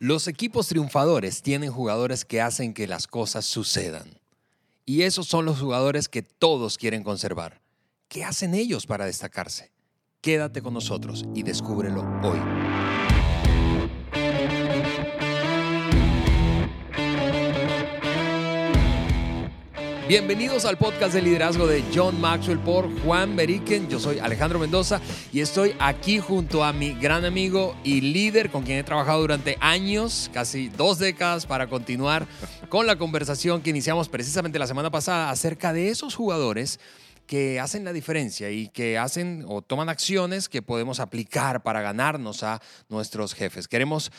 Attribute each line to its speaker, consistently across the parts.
Speaker 1: Los equipos triunfadores tienen jugadores que hacen que las cosas sucedan. Y esos son los jugadores que todos quieren conservar. ¿Qué hacen ellos para destacarse? Quédate con nosotros y descúbrelo hoy. Bienvenidos al podcast de liderazgo de John Maxwell por Juan Beriken. Yo soy Alejandro Mendoza y estoy aquí junto a mi gran amigo y líder con quien he trabajado durante años, casi dos décadas, para continuar con la conversación que iniciamos precisamente la semana pasada acerca de esos jugadores que hacen la diferencia y que hacen o toman acciones que podemos aplicar para ganarnos a nuestros jefes. Queremos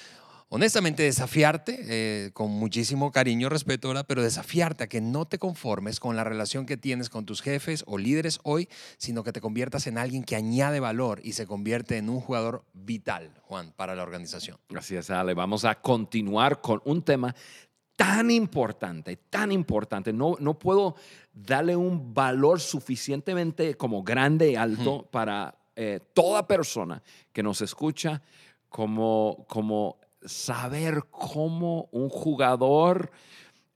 Speaker 1: honestamente desafiarte, eh, con muchísimo cariño, respeto, pero desafiarte a que no te conformes con la relación que tienes con tus jefes o líderes hoy, sino que te conviertas en alguien que añade valor y se convierte en un jugador vital, Juan, para la organización.
Speaker 2: Gracias, Ale. Vamos a continuar con un tema tan importante, tan importante. No, no puedo darle un valor suficientemente como grande y alto para eh, toda persona que nos escucha como, como saber cómo un jugador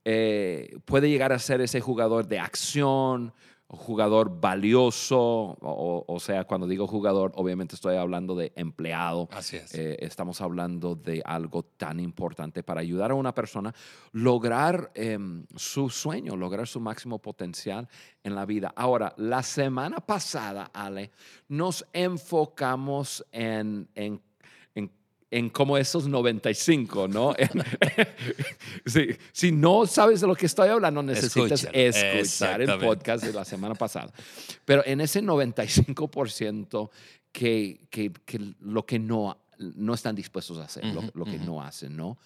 Speaker 2: eh, puede llegar a ser ese jugador de acción, jugador valioso, o, sea, cuando digo jugador, obviamente estoy hablando de empleado.
Speaker 1: Así es.
Speaker 2: Eh, estamos hablando de algo tan importante para ayudar a una persona lograr em, su sueño, lograr su máximo potencial en la vida. Ahora, la semana pasada, Ale, nos enfocamos en, en en como esos 95, ¿no? si, no sabes de lo que estoy hablando, necesitas escuchar el podcast de la semana pasada. Pero en ese 95% que, que, que, lo que no, no están dispuestos a hacer, lo, que no hacen, ¿no?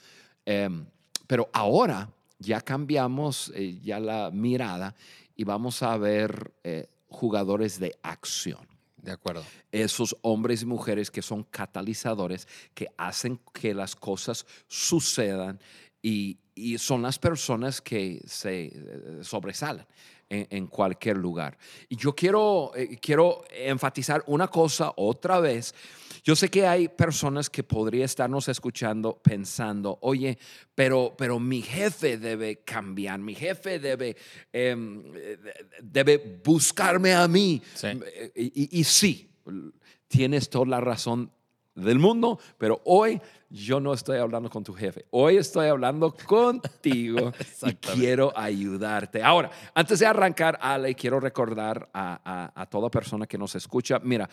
Speaker 2: Em, pero ahora ya cambiamos eh, ya la mirada y vamos a ver eh, jugadores de acción.
Speaker 1: De acuerdo.
Speaker 2: Esos hombres y mujeres que son catalizadores, que hacen que las cosas sucedan y, son las personas que se eh, sobresalen en, cualquier lugar. Y yo quiero, eh, quiero enfatizar una cosa otra vez. Yo sé que hay personas que podrían estarnos escuchando pensando, oye, pero, pero mi jefe debe cambiar, mi jefe debe, em, debe buscarme a mí. Y, y sí, tienes toda la razón del mundo, pero hoy yo no estoy hablando con tu jefe, hoy estoy hablando contigo y quiero ayudarte. Ahora, antes de arrancar, Ale, quiero recordar a, toda persona que nos escucha, mira,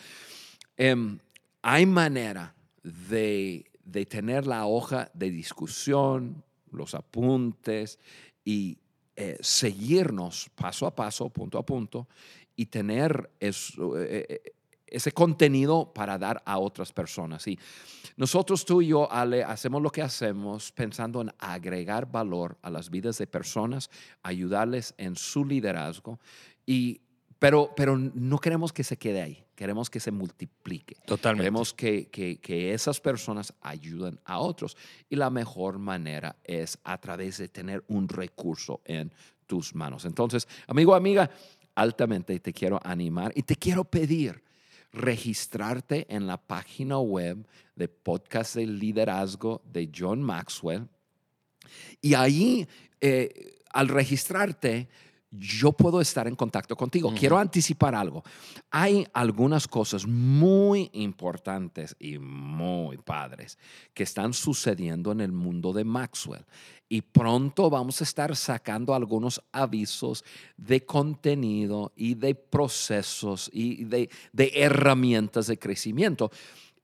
Speaker 2: em, hay manera de, tener la hoja de discusión, los apuntes y eh, seguirnos paso a paso, punto a punto, y tener eso, eh, eh, ese contenido para dar a otras personas. Y nosotros, tú y yo, Ale, hacemos lo que hacemos pensando en agregar valor a las vidas de personas, ayudarles en su liderazgo, y, pero, pero no queremos que se quede ahí, queremos que se multiplique.
Speaker 1: Totalmente.
Speaker 2: Queremos que, que, que esas personas ayuden a otros. Y la mejor manera es a través de tener un recurso en tus manos. Entonces, amigo, amiga, altamente te quiero animar y te quiero pedir registrarte en la página web de Podcast de Liderazgo de John Maxwell. Y ahí, eh, al registrarte, yo puedo estar en contacto contigo. Quiero anticipar algo. Hay algunas cosas muy importantes y muy padres que están sucediendo en el mundo de Maxwell. Y pronto vamos a estar sacando algunos avisos de contenido y de procesos y de, de herramientas de crecimiento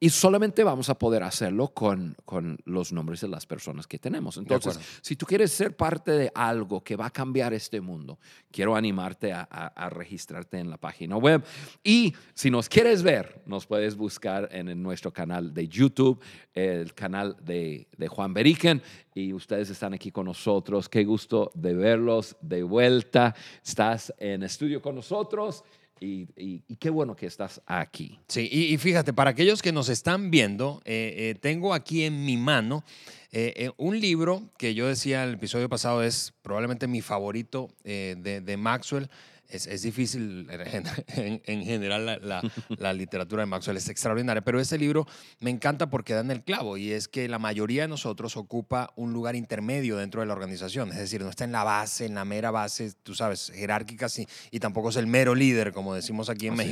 Speaker 2: y solamente vamos a poder hacerlo con, con los nombres de las personas que tenemos. Entonces, si tú quieres ser parte de algo que va a cambiar este mundo, quiero animarte a, a, registrarte en la página web. Y si nos quieres ver, nos puedes buscar en, nuestro canal de YouTube, el canal de, de Juan Beriken. Y ustedes están aquí con nosotros. Qué gusto de verlos de vuelta. Estás en estudio con nosotros. Y, qué bueno que estás aquí.
Speaker 1: Sí, y, fíjate, para aquellos que nos están viendo, eh, eh, tengo aquí en mi mano eh, un libro que yo decía el episodio pasado es probablemente mi favorito de, Maxwell. Es, es difícil en, en- en general la, la- la literatura de Maxwell es extraordinaria, pero este libro me encanta porque da en el clavo y es que la mayoría de nosotros ocupa un lugar intermedio dentro de la organización, es decir, no está en la base, en la mera base, tú sabes, jerárquica sí, y tampoco es el mero líder, como decimos aquí en
Speaker 2: Así es.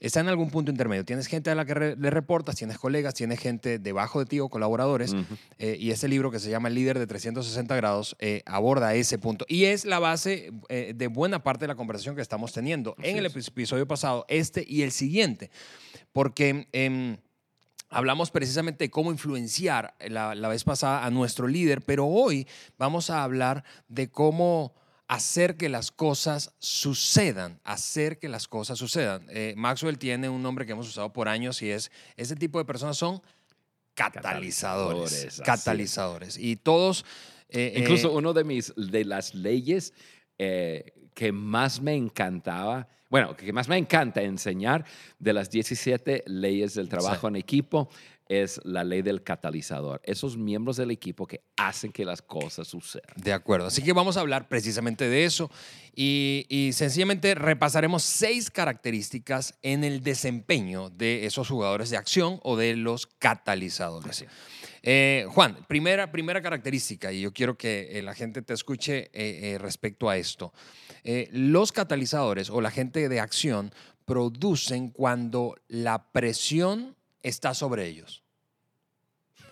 Speaker 1: Está en algún punto intermedio. Tienes gente a la que re- le reportas, tienes colegas, tienes gente debajo de ti o colaboradores. Eh, y este libro que se llama El líder de 360 grados eh, aborda ese punto. Y es la base eh, de buena parte de la conversación que estamos teniendo
Speaker 2: Así
Speaker 1: en el
Speaker 2: es.
Speaker 1: episodio pasado, este y el siguiente. Porque em, hablamos precisamente de cómo influenciar la, la vez pasada a nuestro líder, pero hoy vamos a hablar de cómo hacer que las cosas sucedan, hacer que las cosas sucedan. Eh, Maxwell tiene un nombre que hemos usado por años y es, ese tipo de personas son catalizadores.
Speaker 2: Catalizadores.
Speaker 1: Y todos... eh, eh,
Speaker 2: Incluso uno de mis de las leyes que más me encantaba, bueno, que más me encanta enseñar de las 17 leyes del trabajo
Speaker 1: Sí.
Speaker 2: en equipo es la ley del catalizador. Esos miembros del equipo que hacen que las cosas sucedan.
Speaker 1: De acuerdo. Así que vamos a hablar precisamente de eso y, y sencillamente repasaremos seis características en el desempeño de esos jugadores de acción o de los catalizadores. Eh, Juan, primera, primera característica, y yo quiero que eh, la gente te escuche eh, respecto a esto. Los catalizadores o la gente de acción producen cuando la presión está sobre ellos.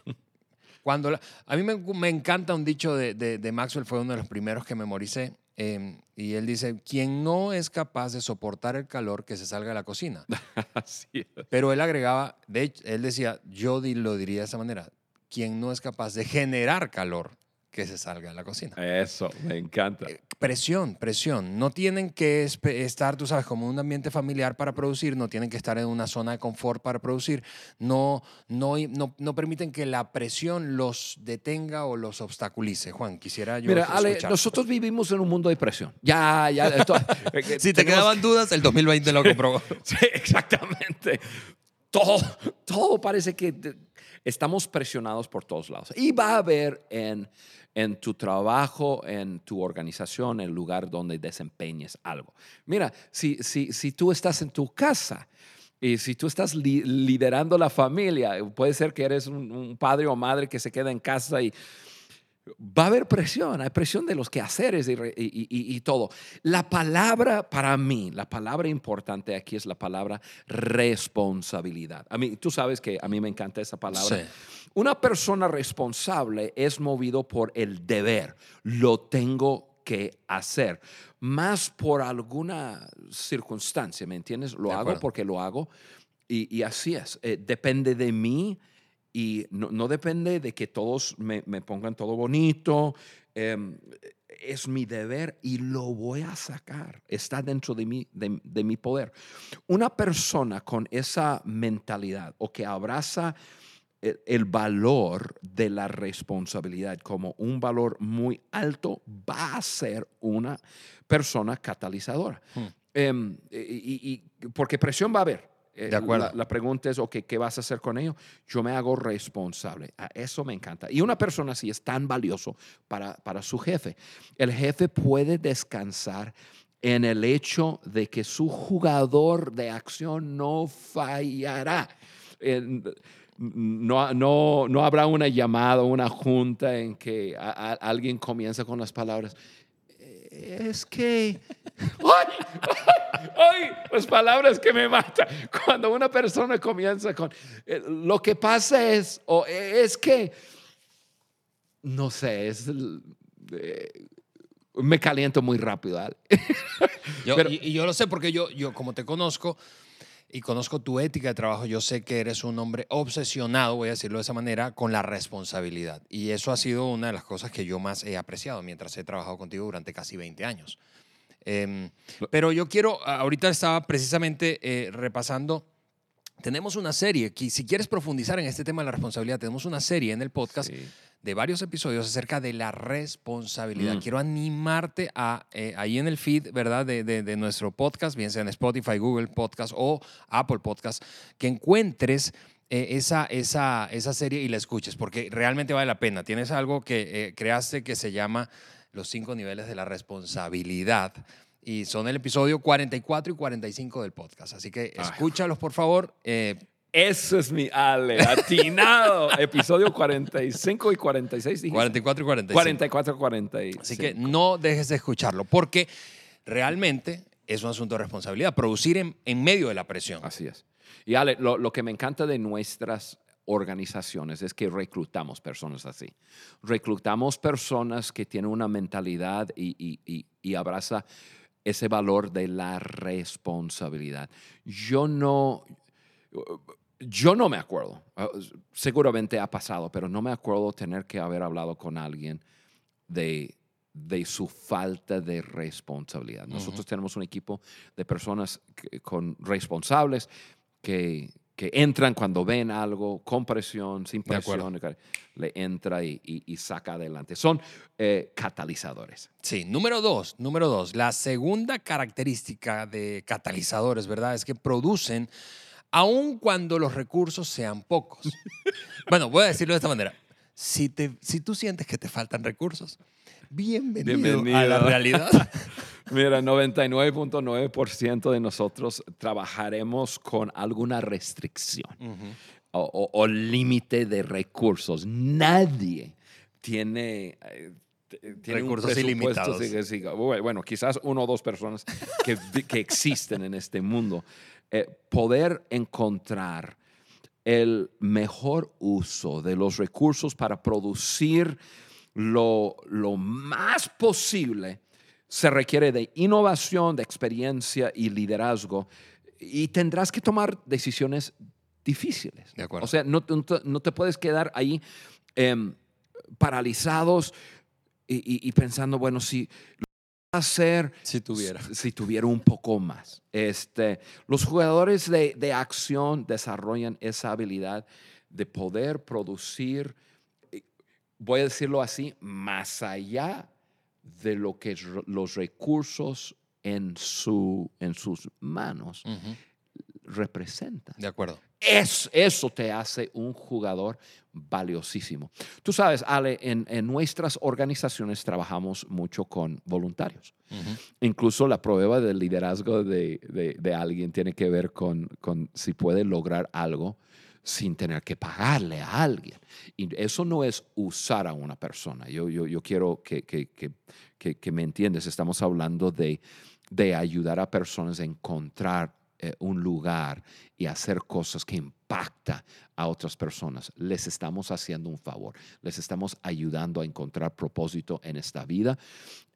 Speaker 1: Cuando la- a mí me, me encanta un dicho de, de- de Maxwell, fue uno de los primeros que memoricé, eh, y él dice, quien no es capaz de soportar el calor, que se salga de la cocina.
Speaker 2: Así.
Speaker 1: Pero él agregaba, de hecho, él decía, yo lo diría de esa manera, quien no es capaz de generar calor, que se salga de la cocina.
Speaker 2: Eso, me encanta.
Speaker 1: Eh, Presión, presión. No tienen que estar, tú sabes, como en un ambiente familiar para producir, no tienen que estar en una zona de confort para producir, no, no, no, no permiten que la presión los detenga o los obstaculice. Juan, quisiera yo
Speaker 2: Mira, Ale, nosotros vivimos en un mundo de presión. Ya, ya. esto-
Speaker 1: Si te quedaban dudas, el 2020 lo comprobó.
Speaker 2: Sí, exactamente. Todo, todo parece que de- estamos presionados por todos lados. Y va a haber en, en tu trabajo, en tu organización, el lugar donde desempeñes algo. Mira, si, si, si tú estás en tu casa y si tú estás li- liderando la familia, puede ser que eres un, un padre o madre que se queda en casa y va a haber presión, hay presión de los quehaceres y, y- y- y todo. La palabra para mí, la palabra importante aquí es la palabra responsabilidad. A mí, tú sabes que a mí me encanta esa palabra.
Speaker 1: Sí.
Speaker 2: Una persona responsable es movido por el deber, lo tengo que hacer, más por alguna circunstancia, ¿me entiendes? Lo
Speaker 1: De
Speaker 2: hago
Speaker 1: acuerdo.
Speaker 2: porque lo hago y, y así es, Eh, depende de mí y no, no depende de que todos me, me pongan todo bonito. em, es mi deber y lo voy a sacar. Está dentro de mí, de, de mi poder. Una persona con esa mentalidad o que abraza el, el valor de la responsabilidad como un valor muy alto va a ser una persona catalizadora.
Speaker 1: Hmm.
Speaker 2: Em, y- y- porque presión va a haber. Eh,
Speaker 1: De acuerdo.
Speaker 2: La, la pregunta es, ok, ¿qué vas a hacer con ello? Yo me hago responsable. A eso me encanta. Y una persona así es tan valioso para, para su jefe. El jefe puede descansar en el hecho de que su jugador de acción no fallará. En- no, no, no habrá una llamada, una junta en que a- a- alguien comienza con las palabras. Es que... ¡Ay! ¡Ay! Las palabras que me matan. Cuando una persona comienza con... eh, Lo que pasa es... O es que... No sé, es... eh, me caliento muy rápido.
Speaker 1: Yo-
Speaker 2: Pero-
Speaker 1: y, y yo lo sé porque yo, yo, como te conozco y conozco tu ética de trabajo, yo sé que eres un hombre obsesionado, voy a decirlo de esa manera, con la responsabilidad. Y eso ha sido una de las cosas que yo más he apreciado mientras he trabajado contigo durante casi 20 años. Em, pero yo quiero, ahorita estaba precisamente eh, repasando, tenemos una serie, que si quieres profundizar en este tema de la responsabilidad, tenemos una serie en el podcast
Speaker 2: Sí.
Speaker 1: de varios episodios acerca de la responsabilidad.
Speaker 2: Mm.
Speaker 1: Quiero animarte a, eh, ahí en el feed, ¿verdad? De, de- de nuestro podcast, bien sea en Spotify, Google Podcast o Apple Podcast, que encuentres eh, esa, esa, esa serie y la escuches, porque realmente vale la pena. Tienes algo que eh, creaste que se llama los cinco niveles de la responsabilidad. Y son el episodio 44 y 45 del podcast. Así que escúchalos, por favor. Eh,
Speaker 2: Ese es mi Ale, atinado. Episodio 45 y 46, dijiste.
Speaker 1: 44 y 45.
Speaker 2: 44, 45.
Speaker 1: Así que no dejes de escucharlo, porque realmente es un asunto de responsabilidad, producir en, en medio de la presión.
Speaker 2: Así es. Y Ale, lo, lo que me encanta de nuestras organizaciones es que reclutamos personas así. Reclutamos personas que tienen una mentalidad y, y, y, y abraza ese valor de la responsabilidad. Yo no, yo no me acuerdo, seguramente ha pasado, pero no me acuerdo tener que haber hablado con alguien de, de su falta de responsabilidad. Nosotros tenemos un equipo de personas que- con responsables que, que entran cuando ven algo con presión, sin presión, le entra y, y- y saca adelante. Son eh, catalizadores.
Speaker 1: Sí, número dos, número dos. La segunda característica de catalizadores, ¿verdad? Es que producen aun cuando los recursos sean pocos. bueno, voy a decirlo de esta manera. Si, te, si tú sientes que te faltan recursos, bienvenido, a
Speaker 2: Bienvenido.
Speaker 1: la realidad.
Speaker 2: Mira, 99.9% de nosotros trabajaremos con alguna restricción o, o- o límite de recursos. Nadie tiene, eh, tiene
Speaker 1: Recursos ilimitados.
Speaker 2: Bueno, quizás uno o dos personas que existen en este mundo. Eh, poder encontrar el mejor uso de los recursos para producir lo, lo más posible se requiere de innovación, de experiencia y liderazgo y tendrás que tomar decisiones difíciles.
Speaker 1: De acuerdo.
Speaker 2: O sea, no, no te- no te puedes quedar ahí em, paralizados y, y- y pensando, bueno, si lo hacer
Speaker 1: Si tuviera.
Speaker 2: si si tuviera un poco más. Este, los jugadores de, de acción desarrollan esa habilidad de poder producir, eh, voy a decirlo así, más allá de lo que los recursos en, su, en sus manos
Speaker 1: Ujú.
Speaker 2: representan.
Speaker 1: De acuerdo.
Speaker 2: Es, eso te hace un jugador valiosísimo. Tú sabes, Ale, en, en nuestras organizaciones trabajamos mucho con voluntarios. Incluso la prueba del liderazgo de, de- de alguien tiene que ver con, con si puede lograr algo sin tener que pagarle a alguien. Y eso no es usar a una persona. Yo, yo, yo quiero que, que, que, que- me entiendes. Estamos hablando de, de ayudar a personas a encontrar eh, un lugar y hacer cosas que impacta a otras personas. Les estamos haciendo un favor. Les estamos ayudando a encontrar propósito en esta vida.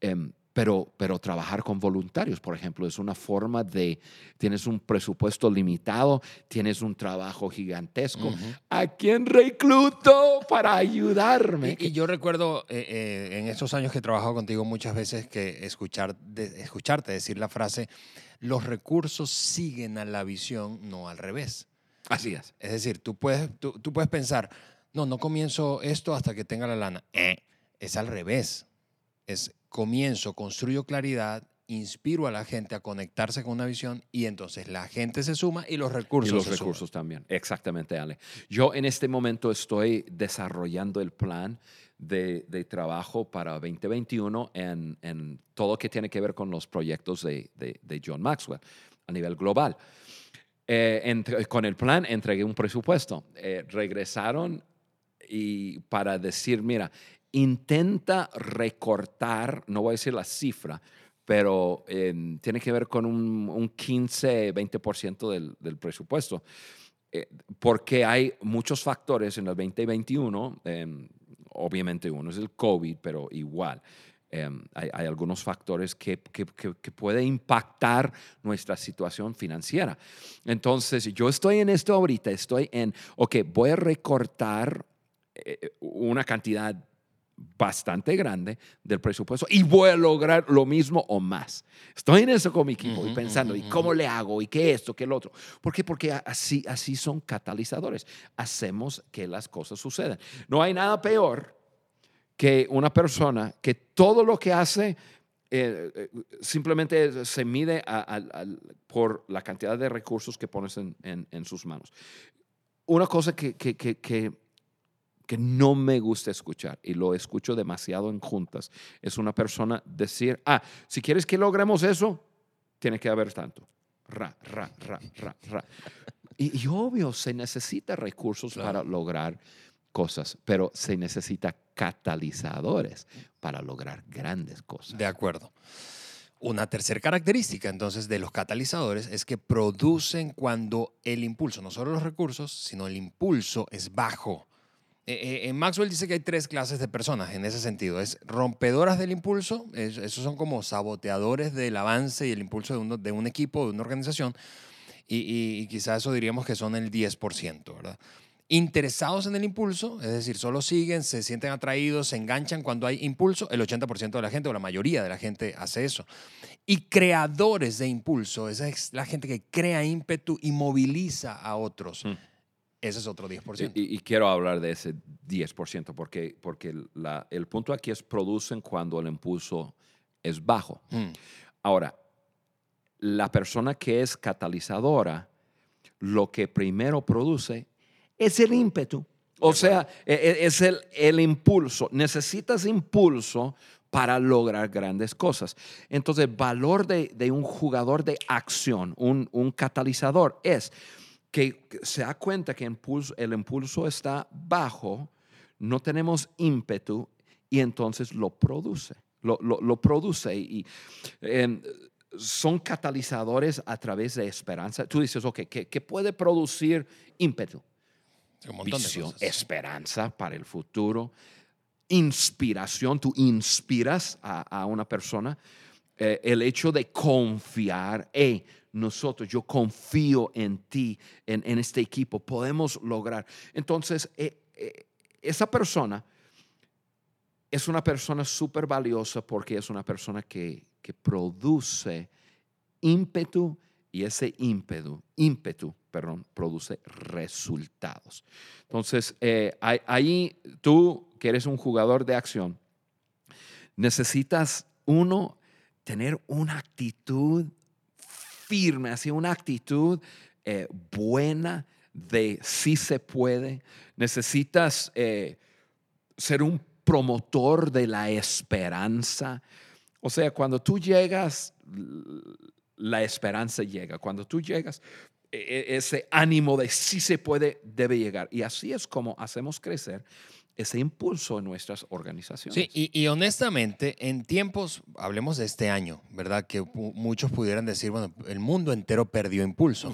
Speaker 2: Em, pero, pero trabajar con voluntarios, por ejemplo, es una forma de, tienes un presupuesto limitado, tienes un trabajo gigantesco.
Speaker 1: Ujú.
Speaker 2: ¿A quién recluto para ayudarme?
Speaker 1: Y, y yo recuerdo eh, eh, en estos años que he trabajado contigo muchas veces que escuchar, de- escucharte decir la frase, los recursos siguen a la visión, no al revés.
Speaker 2: Así es.
Speaker 1: Es decir, tú puedes, tú, tú puedes pensar, no, no comienzo esto hasta que tenga la lana. Eh, es al revés. Es comienzo, construyo claridad, inspiro a la gente a conectarse con una visión y entonces la gente se suma y los recursos
Speaker 2: y los
Speaker 1: se suman.
Speaker 2: recursos también. Exactamente, Ale. Yo en este momento estoy desarrollando el plan de, de trabajo para 2021 en, en todo lo que tiene que ver con los proyectos de, de- de John Maxwell a nivel global. Eh, entre- con el plan entregué un presupuesto. Eh, regresaron y para decir, mira, intenta recortar, no voy a decir la cifra, pero eh, tiene que ver con un, un 15, 20% del, presupuesto. Eh, porque hay muchos factores en el 2021, eh, obviamente uno es el COVID, pero igual. eh, hay, algunos factores que, que, que, que puede impactar nuestra situación financiera. Entonces, yo estoy en esto ahorita, estoy en, ok, voy a recortar eh, una cantidad bastante grande del presupuesto y voy a lograr lo mismo o más. Estoy en eso con mi equipo y
Speaker 1: Ujú,
Speaker 2: pensando,
Speaker 1: ujú,
Speaker 2: ¿y cómo le hago? ¿Y qué esto? ¿Qué el otro? ¿Por qué? Porque así, así son catalizadores. Hacemos que las cosas sucedan. No hay nada peor que una persona que todo lo que hace eh, eh, simplemente se mide a- al- al- por la cantidad de recursos que pones en, en- en sus manos. Una cosa que, que- que- que que no me gusta escuchar y lo escucho demasiado en juntas es una persona decir, ah, si quieres que logremos eso, tiene que haber tanto. Ra, ra, ra, ra, ra. Y, y obvio, se necesita recursos
Speaker 1: Claro.
Speaker 2: para lograr cosas, pero se necesita catalizadores para lograr grandes cosas.
Speaker 1: De acuerdo. Una tercera característica entonces de los catalizadores es que producen cuando el impulso, no solo los recursos, sino el impulso es bajo. Eh, eh, Maxwell dice que hay tres clases de personas en ese sentido. Es rompedoras del impulso, es- esos son como saboteadores del avance y el impulso de, uno- de un equipo, de una organización, y, y- y quizás eso diríamos que son el 10%, ¿verdad? Interesados en el impulso, es decir, solo siguen, se sienten atraídos, se enganchan cuando hay impulso, el 80% de la gente o la mayoría de la gente hace eso. Y creadores de impulso, esa es la gente que crea ímpetu y moviliza a otros.
Speaker 2: Mm.
Speaker 1: Ese es otro 10%.
Speaker 2: Y, y quiero hablar de ese 10%, porque, porque la- el punto aquí es producen cuando el impulso es bajo.
Speaker 1: Mm,
Speaker 2: Ahora, la persona que es catalizadora, lo que primero produce es el ímpetu. O sea, e- e- es el, el impulso. Necesitas impulso para lograr grandes cosas. Entonces, el valor de, de un jugador de acción, un, un catalizador, es que se da cuenta que impulso- el impulso está bajo, no tenemos ímpetu y entonces lo produce. Lo, lo- lo produce y em, son catalizadores a través de esperanza. Tú dices, ok, ¿qué, qué puede producir ímpetu?
Speaker 1: un de
Speaker 2: Visión,
Speaker 1: cosas.
Speaker 2: esperanza para el futuro, inspiración, tú inspiras a, a una persona, eh, el hecho de confiar, hey, nosotros, yo confío en ti, en, en este equipo, podemos lograr. Entonces, eh, eh, esa persona es una persona súper valiosa porque es una persona que, que produce ímpetu y ese ímpetu, ímpetu, perdón, produce resultados. Entonces, eh, ahí- tú que eres un jugador de acción, necesitas uno tener una actitud firme, así una actitud eh, buena de sí se puede. Necesitas eh, ser un promotor de la esperanza. O sea, cuando tú llegas, la esperanza llega. Cuando tú llegas, e- e- ese ánimo de sí se puede debe llegar. Y así es como hacemos crecer ese impulso en nuestras organizaciones.
Speaker 1: Sí, y, y honestamente, en tiempos, hablemos de este año, ¿verdad? Que muchos pudieran decir, bueno, el mundo entero perdió impulso.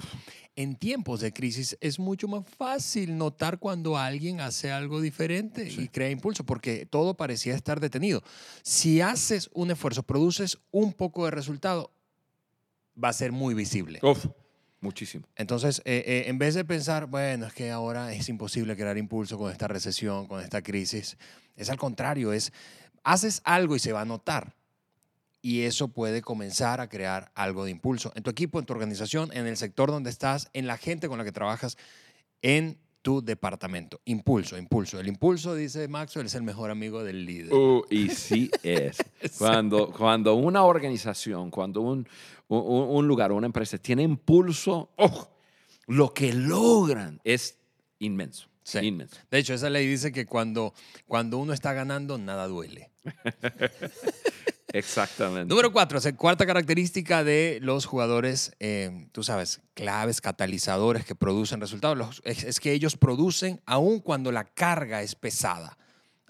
Speaker 1: En tiempos de crisis es mucho más fácil notar cuando alguien hace algo diferente y crea impulso, porque todo parecía estar detenido. Si haces un esfuerzo, produces un poco de resultado, va a ser muy visible.
Speaker 2: Uf, muchísimo.
Speaker 1: Entonces, eh, eh, en vez de pensar, bueno, es que ahora es imposible crear impulso con esta recesión, con esta crisis, es al contrario, es, haces algo y se va a notar. Y eso puede comenzar a crear algo de impulso en tu equipo, en tu organización, en el sector donde estás, en la gente con la que trabajas, en tu departamento. Impulso, impulso. El impulso, dice Maxwell, es el mejor amigo del líder.
Speaker 2: Uh, y sí es. Cuando, cuando una organización, cuando un, un, un lugar, una empresa tiene impulso, ¡oh! lo que logran es inmenso.
Speaker 1: Sí.
Speaker 2: Inmenso.
Speaker 1: De hecho, esa ley dice que cuando, cuando uno está ganando, nada duele.
Speaker 2: Exactamente.
Speaker 1: Número cuatro, es la cuarta característica de los jugadores, eh, tú sabes, claves, catalizadores que producen resultados, los- es, es que ellos producen aun cuando la carga es pesada,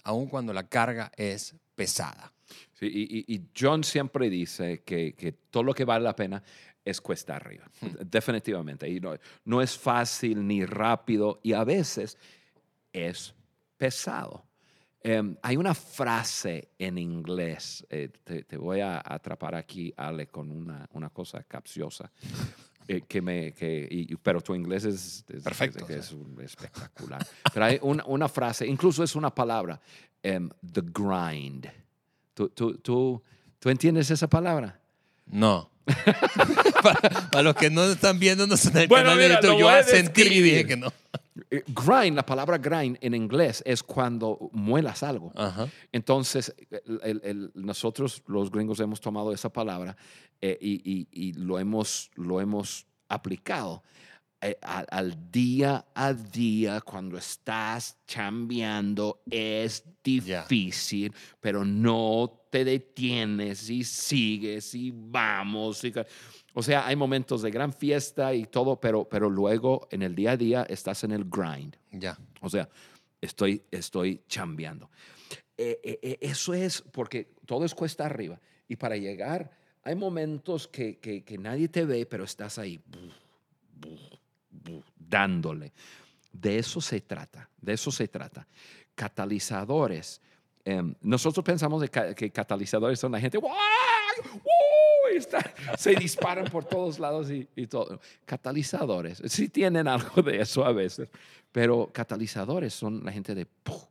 Speaker 1: aun cuando la carga es pesada.
Speaker 2: Sí, y, John siempre dice que, que todo lo que vale la pena es cuesta arriba. Definitivamente. Y no, no es fácil ni rápido y a veces es pesado. Em, hay una frase en inglés, eh, te, te voy a atrapar aquí, Ale, con una, una cosa capciosa. eh, que me, que, y- pero tu inglés es, es-
Speaker 1: Perfecto,
Speaker 2: es,
Speaker 1: sí.
Speaker 2: un- espectacular. Pero hay una, una frase, incluso es una palabra, em, the grind. ¿Tú, tú, tú, tú entiendes esa palabra?
Speaker 1: No. para, para los que no están viéndonos en el
Speaker 2: Bueno,
Speaker 1: canal de
Speaker 2: mira,
Speaker 1: YouTube,
Speaker 2: lo
Speaker 1: yo
Speaker 2: voy a
Speaker 1: asentí y dije
Speaker 2: describir.
Speaker 1: que no.
Speaker 2: Eh, Grind, la palabra grind en inglés es cuando muelas algo.
Speaker 1: Ajá.
Speaker 2: Entonces, el- el- el- nosotros los gringos hemos tomado esa palabra eh, y, y- y lo, hemos, lo hemos aplicado al, al día a día, cuando estás chambeando, es difícil, pero no te detienes y sigues y vamos. y o sea, hay momentos de gran fiesta y todo, pero, pero luego en el día a día estás en el grind.
Speaker 1: Ya.
Speaker 2: O sea, estoy, estoy chambeando. Eh, eh, eh, eso es porque todo es cuesta arriba. Y para llegar, hay momentos que, que- que nadie te ve, pero estás ahí buf, buf, buf, dándole. De eso se trata, de eso se trata. Catalizadores. em, nosotros pensamos que catalizadores son la gente, ¡guau! ¡Uh! Está- se disparan por todos lados y, y todo. Catalizadores, sí tienen algo de eso a veces, pero catalizadores son la gente de ¡puf!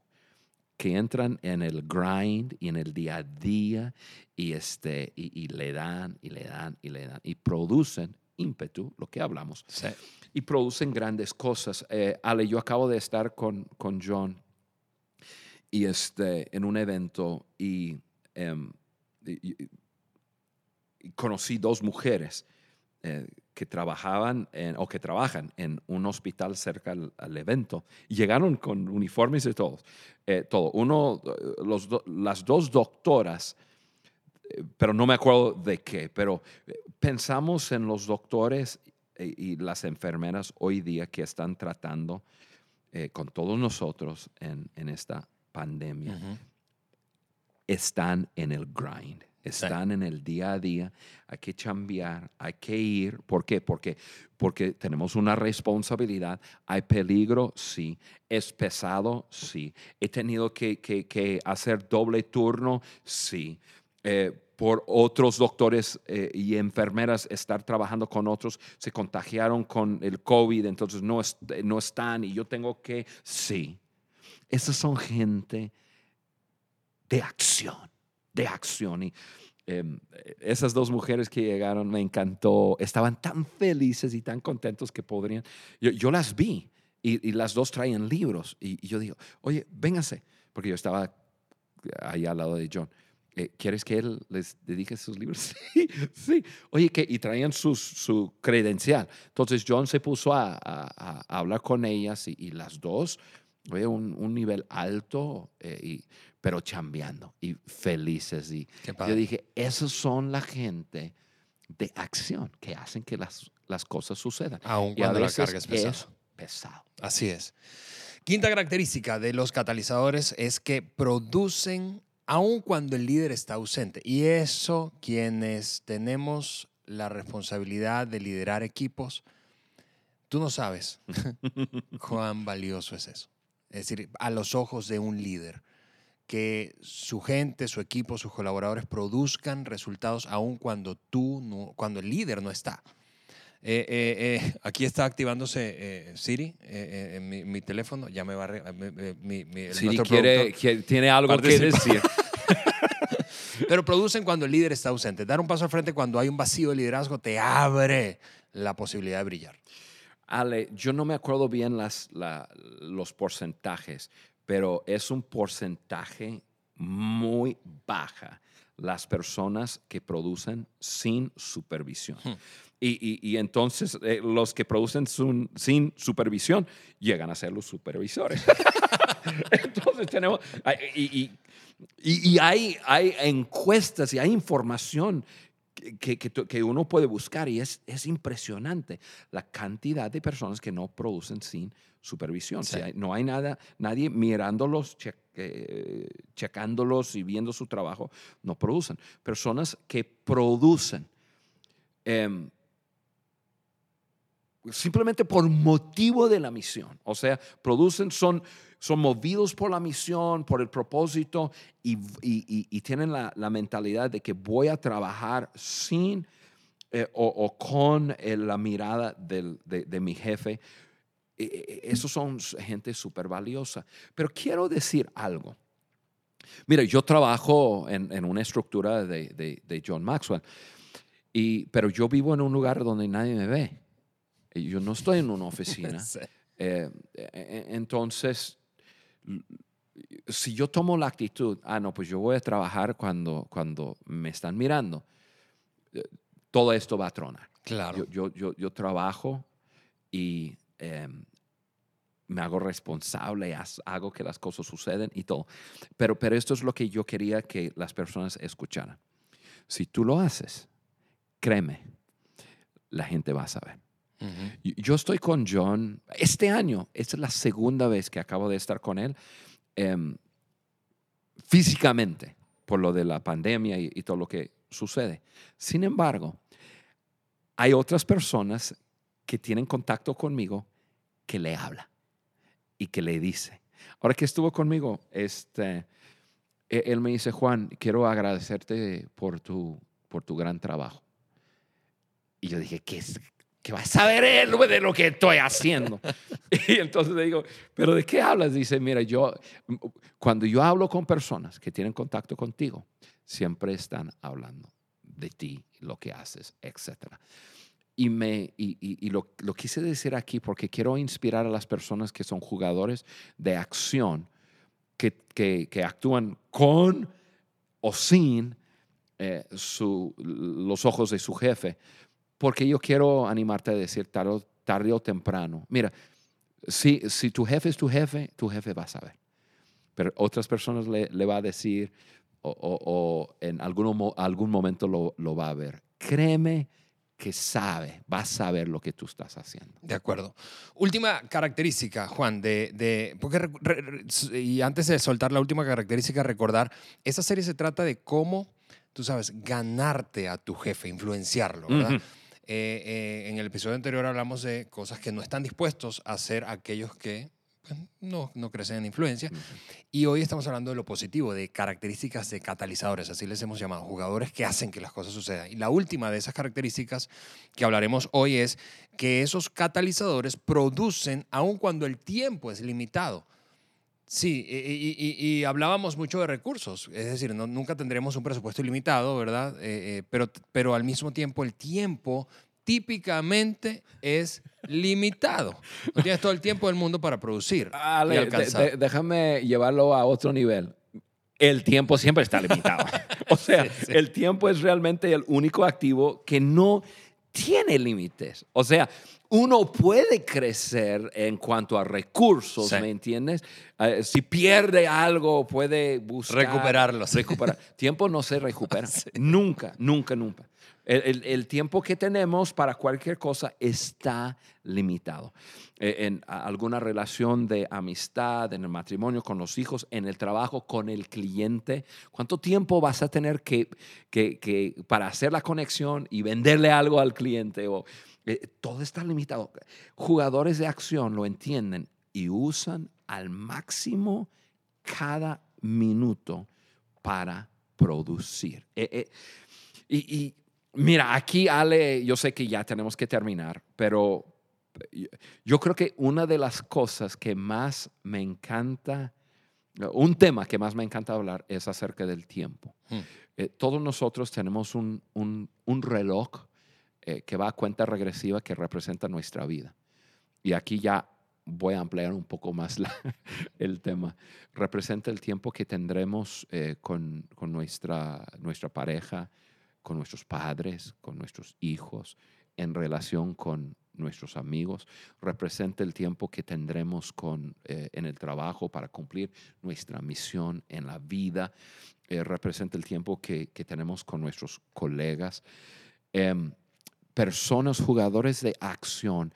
Speaker 2: que entran en el grind y en el día a día y, este, y, y le dan y le dan y le dan y producen ímpetu, lo que hablamos,
Speaker 1: Sí.
Speaker 2: Y producen grandes cosas. Eh, Ale, yo acabo de estar con, con John y este, en un evento y, em, conocí dos mujeres eh, que trabajaban en- o que trabajan en un hospital cerca al, evento. Llegaron con uniformes y todo. eh, todo. Uno, los do- las dos doctoras, pero no me acuerdo de qué, pero pensamos en los doctores y, y las enfermeras hoy día que están tratando eh, con todos nosotros en, en esta pandemia están en el grind, están en el día a día, hay que chambear, hay que ir. ¿Por qué? Porque, porque tenemos una responsabilidad, hay peligro, sí, es pesado, sí, he tenido que, que- que hacer doble turno, sí. Eh, por otros doctores eh, y enfermeras estar trabajando con otros, se contagiaron con el COVID, entonces no, est- no están y yo tengo que, sí. Esas son gente de acción, de acción. Y em, esas dos mujeres que llegaron me encantó, estaban tan felices y tan contentos que podrían. Yo, yo las vi y, y las dos traían libros y, y yo digo, oye, vénganse, porque yo estaba ahí al lado de John. Eh, ¿Quieres que él les dedique sus libros? Sí, sí. Oye, que, y traían sus- su credencial. Entonces John se puso a, a- a- a hablar con ellas y, y las dos, oye, un, un nivel alto, eh, y, pero chambeando y felices. Y yo dije, esos son la gente de acción que hacen que las, las cosas sucedan.
Speaker 1: Aun
Speaker 2: Y a
Speaker 1: cuando la carga es pesada.
Speaker 2: es pesado.
Speaker 1: Así es. Quinta característica de los catalizadores es que producen aun cuando el líder está ausente. Y eso, quienes tenemos la responsabilidad de liderar equipos, tú no sabes cuán valioso es eso. Es decir, a los ojos de un líder, que su gente, su equipo, sus colaboradores produzcan resultados aun cuando tú, no, cuando el líder no está. Eh, eh, eh, aquí está activándose eh, Siri eh, eh, en mi, mi teléfono. Ya me va a... mi- mi- mi- mi- el-
Speaker 2: Si
Speaker 1: nuestro
Speaker 2: quiere, que tiene algo que
Speaker 1: participa.
Speaker 2: decir.
Speaker 1: Pero producen cuando el líder está ausente. Dar un paso al frente cuando hay un vacío de liderazgo te abre la posibilidad de brillar.
Speaker 2: Ale, yo no me acuerdo bien las, la- los porcentajes, pero es un porcentaje muy baja las personas que producen sin supervisión.
Speaker 1: Hmm.
Speaker 2: Y, y- y entonces eh, los que producen sun- sin supervisión llegan a ser los supervisores. entonces tenemos, y, y- hay, hay encuestas y hay información que, que, que uno puede buscar y es, es impresionante la cantidad de personas que no producen sin supervisión.
Speaker 1: Sí.
Speaker 2: Si hay- no hay nada, nadie mirándolos, che- eh, checándolos y viendo su trabajo, no producen. Personas que producen em, simplemente por motivo de la misión. O sea, producen, son, son movidos por la misión, por el propósito y, y- tienen la, la mentalidad de que voy a trabajar sin eh, o, con eh, la mirada de, de mi jefe. Eh, eh, Esos son gente súper valiosa. Pero quiero decir algo. Mira, yo trabajo en, en una estructura de, de- de John Maxwell, y, pero yo vivo en un lugar donde nadie me ve. Y Yo no estoy en una oficina.
Speaker 1: Sí.
Speaker 2: Eh, eh, entonces, l- si yo tomo la actitud, ah, no, pues yo voy a trabajar cuando, cuando me están mirando, eh, todo esto va a tronar.
Speaker 1: Claro.
Speaker 2: Yo, yo, yo, yo trabajo y em, me hago responsable, hago que las cosas suceden y todo. Pero, pero esto es lo que yo quería que las personas escucharan. Si tú lo haces, créeme, la gente va a saber. Yo estoy con John este año. Es la segunda vez que acabo de estar con él em, físicamente por lo de la pandemia y, y todo lo que sucede. Sin embargo, hay otras personas que tienen contacto conmigo que le habla y que le dice. Ahora que estuvo conmigo, este, e- él me dice, Juan, quiero agradecerte por tu, por tu gran trabajo. Y yo dije, ¿qué, es, ¿qué va a saber él de lo que estoy haciendo? y entonces le digo, ¿pero de qué hablas? Dice, mira, yo, cuando yo hablo con personas que tienen contacto contigo, siempre están hablando de ti, lo que haces, etcétera. Y, me, y, y- y lo, lo quise decir aquí porque quiero inspirar a las personas que son jugadores de acción, que, que, que actúan con o sin eh, su- los ojos de su jefe, porque yo quiero animarte a decir tarde, o- tarde o temprano, mira, si, si tu jefe es tu jefe, tu jefe va a saber. Pero otras personas le, le va a decir o, o- o en algún, mo- algún momento lo, lo va a ver. Créeme que sabe, va a saber lo que tú estás haciendo.
Speaker 1: De acuerdo. Última característica, Juan, de, de porque re- re- re- y antes de soltar la última característica, recordar, esta serie se trata de cómo, tú sabes, ganarte a tu jefe, influenciarlo, ¿verdad? Eh, eh, en el episodio anterior hablamos de cosas que no están dispuestos a hacer aquellos que pues, no, no crecen en influencia. Y hoy estamos hablando de lo positivo, de características de catalizadores, así les hemos llamado, jugadores que hacen que las cosas sucedan. Y la última de esas características que hablaremos hoy es que esos catalizadores producen aun cuando el tiempo es limitado. Sí, y, y- y- y hablábamos mucho de recursos, es decir, no- nunca tendremos un presupuesto ilimitado, ¿verdad? Eh, eh, pero, pero al mismo tiempo el tiempo típicamente es limitado. No tienes todo el tiempo del mundo para producir y
Speaker 2: Ale, de-
Speaker 1: alcanzar.
Speaker 2: de- déjame llevarlo a otro nivel. El tiempo siempre está limitado. o sea,
Speaker 1: Sí, sí.
Speaker 2: el tiempo es realmente el único activo que no tiene límites. O sea, uno puede crecer en cuanto a recursos,
Speaker 1: Sí.
Speaker 2: ¿me entiendes? Eh, si pierde algo, puede buscar.
Speaker 1: Recuperarlo.
Speaker 2: Recuperar. Tiempo no se recupera. Nunca, nunca, nunca. El, el- el tiempo que tenemos para cualquier cosa está limitado. Eh, en alguna relación de amistad, en el matrimonio, con los hijos, en el trabajo, con el cliente, ¿cuánto tiempo vas a tener que, que- para hacer la conexión y venderle algo al cliente? O, eh, todo está limitado. Jugadores de acción lo entienden y usan al máximo cada minuto para producir. Eh, y mira, aquí Ale, yo sé que ya tenemos que terminar, pero yo- creo que una de las cosas que más me encanta, un tema que más me encanta hablar es acerca del tiempo.
Speaker 1: Hmm.
Speaker 2: Eh, todos nosotros tenemos un, un- un reloj eh, que va a cuenta regresiva que representa nuestra vida. Y aquí ya voy a ampliar un poco más la- el tema. Representa el tiempo que tendremos eh, con, con nuestra, nuestra pareja, con nuestros padres, con nuestros hijos, en relación con nuestros amigos. Representa el tiempo que tendremos con, eh, en el trabajo para cumplir nuestra misión en la vida. Eh, representa el tiempo que, que tenemos con nuestros colegas. Em, personas, jugadores de acción,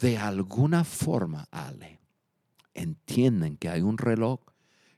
Speaker 2: de alguna forma, Ale, entienden que hay un reloj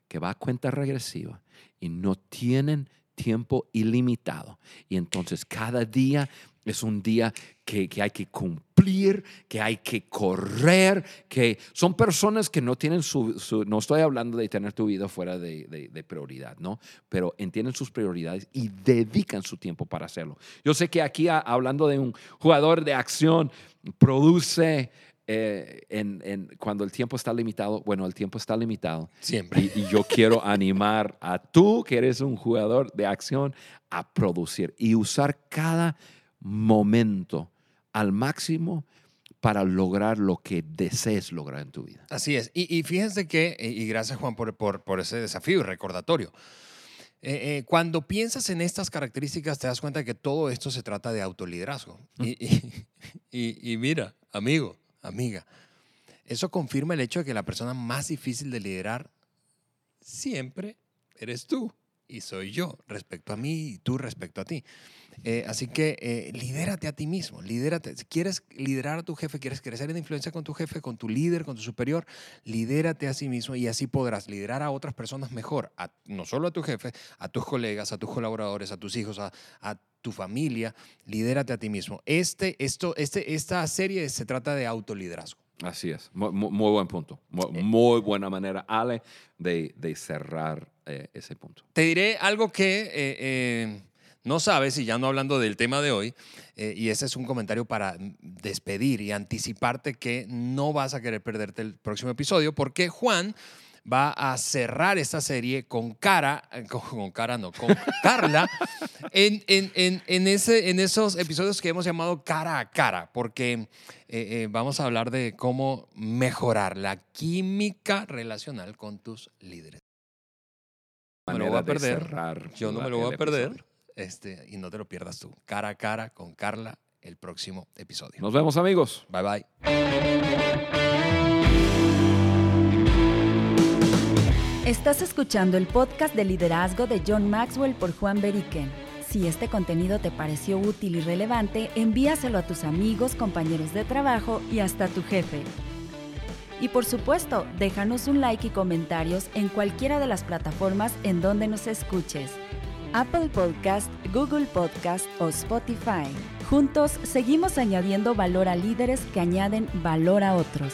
Speaker 2: que va a cuenta regresiva y no tienen tiempo ilimitado. Y entonces cada día es un día que, que hay que cumplir, que hay que correr, que son personas que no tienen su, no estoy hablando de tener tu vida fuera de, de- de prioridad, ¿no? Pero entienden sus prioridades y dedican su tiempo para hacerlo. Yo sé que aquí hablando de un jugador de acción, produce eh, en- en- cuando el tiempo está limitado, bueno, el tiempo está limitado.
Speaker 1: Siempre.
Speaker 2: Y, y yo quiero animar a tú, que eres un jugador de acción, a producir y usar cada momento al máximo para lograr lo que desees lograr en tu vida.
Speaker 1: Así es. Y, y fíjense que, y y gracias Juan por, por, por ese desafío y recordatorio. Eh, eh, cuando piensas en estas características te das cuenta que todo esto se trata de autoliderazgo. Y, y- y- y mira, amigo, amiga. Eso confirma el hecho de que la persona más difícil de liderar siempre eres tú y soy yo respecto a mí y tú respecto a ti. Eh, así que eh, lidérate a ti mismo, lidérate. Si quieres liderar a tu jefe, quieres crecer en influencia con tu jefe, con tu líder, con tu superior, lidérate a sí mismo y así podrás liderar a otras personas mejor, no solo a tu jefe, a tus colegas, a tus colaboradores, a tus hijos, a, tu familia. Lidérate a ti mismo. Este, esto, este, esta serie se trata de autoliderazgo.
Speaker 2: Así es, muy, buen punto. Eh. Muy, buena manera, Ale, de, de cerrar eh, ese punto.
Speaker 1: Te diré algo que eh, no sabes, y ya no hablando del tema de hoy, y ese es un comentario para despedir y anticiparte que no vas a querer perderte el próximo episodio, porque Juan va a cerrar esta serie con cara, con, cara no, con Carla, en, en, en, ese, en esos episodios que hemos llamado cara a cara, porque eh, eh, vamos a hablar de cómo mejorar la química relacional con tus líderes. No me lo voy a perder. Yo no me lo voy a perder. Este, y no te lo pierdas tú. Cara a cara con Carla el próximo episodio.
Speaker 2: Nos vemos amigos.
Speaker 1: Bye bye.
Speaker 3: Estás escuchando el podcast de liderazgo de John Maxwell por Juan Beriken. Si este contenido te pareció útil y relevante, envíaselo a tus amigos, compañeros de trabajo y hasta tu jefe. Y por supuesto, déjanos un like y comentarios en cualquiera de las plataformas en donde nos escuches. Apple Podcast, Google Podcast o Spotify. Juntos seguimos añadiendo valor a líderes que añaden valor a otros.